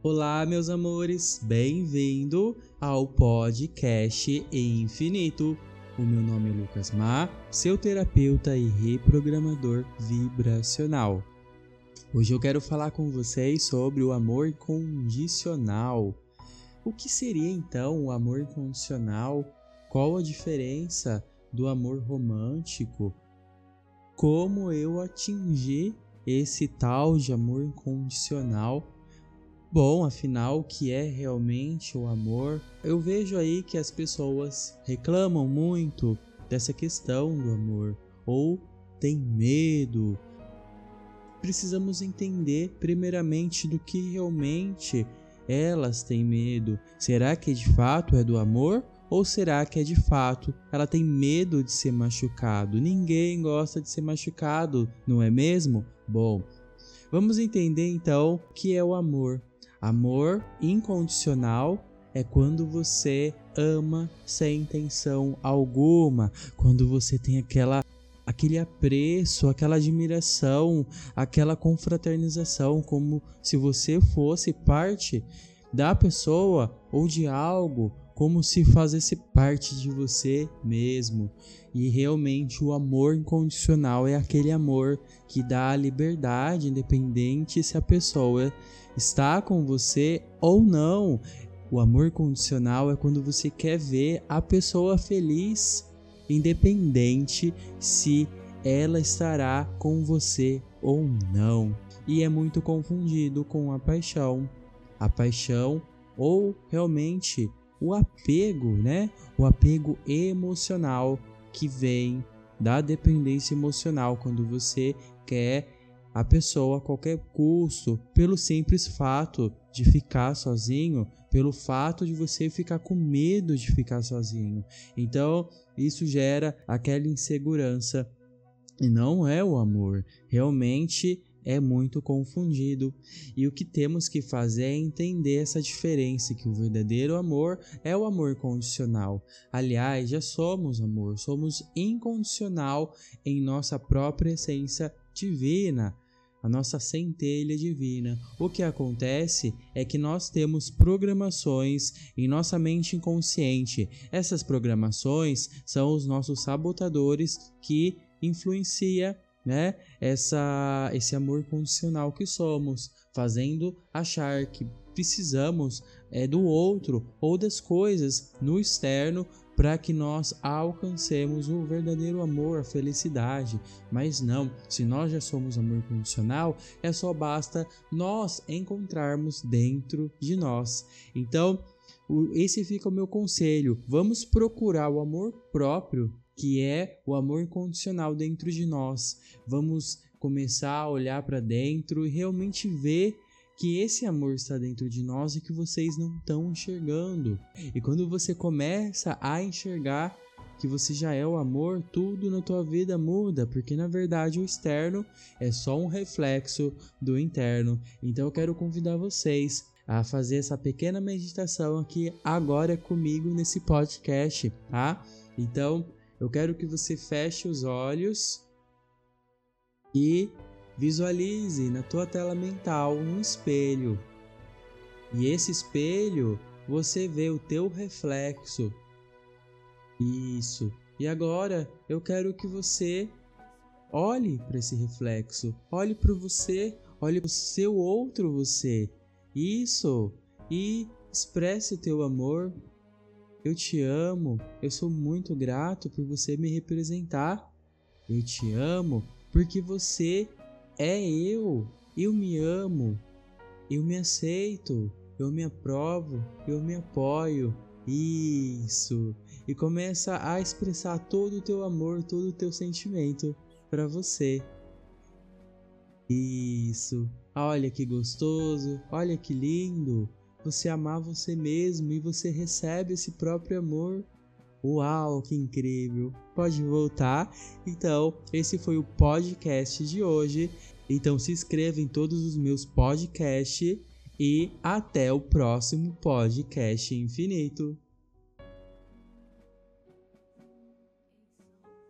Olá, meus amores, bem-vindo ao podcast Infinito. O meu nome é Lucas Ma, seu terapeuta e reprogramador vibracional. Hoje eu quero falar com vocês sobre o amor condicional. O que seria então o amor condicional? Qual a diferença do amor romântico? Como eu atingir esse tal de amor incondicional? Bom, afinal, o que é realmente o amor? Eu vejo aí que as pessoas reclamam muito dessa questão do amor ou têm medo. Precisamos entender, primeiramente, do que realmente elas têm medo. Será que de fato é do amor? Ou será que é de fato ela tem medo de ser machucado? Ninguém gosta de ser machucado, não é mesmo? Bom, vamos entender então o que é o amor. Amor incondicional é quando você ama sem intenção alguma, quando você tem aquela aquele apreço, aquela admiração, aquela confraternização, como se você fosse parte da pessoa ou de algo, como se fizesse parte de você mesmo. E realmente o amor incondicional é aquele amor que dá liberdade, independente se a pessoa está com você ou não. O amor condicional é quando você quer ver a pessoa feliz, independente se ela estará com você ou não. E é muito confundido com a paixão. A paixão ou realmente o apego, né? O apego emocional que vem da dependência emocional quando você quer a pessoa a qualquer custo, pelo simples fato de ficar sozinho, pelo fato de você ficar com medo de ficar sozinho. Então, isso gera aquela insegurança e não é o amor. Realmente é muito confundido. E o que temos que fazer é entender essa diferença que o verdadeiro amor é o amor condicional. Aliás, já somos amor, somos incondicional em nossa própria essência divina, a nossa centelha divina. O que acontece é que nós temos programações em nossa mente inconsciente. Essas programações são os nossos sabotadores que influencia né, essa esse amor condicional que somos, fazendo achar que precisamos é, do outro ou das coisas no externo para que nós alcancemos o verdadeiro amor, a felicidade. Mas não, se nós já somos amor condicional, é só basta nós encontrarmos dentro de nós. Então, esse fica o meu conselho. Vamos procurar o amor próprio, que é o amor incondicional dentro de nós. Vamos começar a olhar para dentro e realmente ver que esse amor está dentro de nós e que vocês não estão enxergando. E quando você começa a enxergar que você já é o amor, tudo na tua vida muda, porque na verdade o externo é só um reflexo do interno. Então eu quero convidar vocês a fazer essa pequena meditação aqui agora comigo nesse podcast, tá? Então, eu quero que você feche os olhos e Visualize na tua tela mental um espelho. E esse espelho, você vê o teu reflexo. Isso. E agora eu quero que você olhe para esse reflexo, olhe para você, olhe para o seu outro você. Isso. E expresse o teu amor. Eu te amo. Eu sou muito grato por você me representar. Eu te amo porque você é eu, eu me amo, eu me aceito, eu me aprovo, eu me apoio. Isso. E começa a expressar todo o teu amor, todo o teu sentimento para você. Isso. Olha que gostoso, olha que lindo. Você amar você mesmo e você recebe esse próprio amor. Uau, que incrível! Pode voltar? Então, esse foi o podcast de hoje. Então, se inscreva em todos os meus podcasts e até o próximo podcast infinito.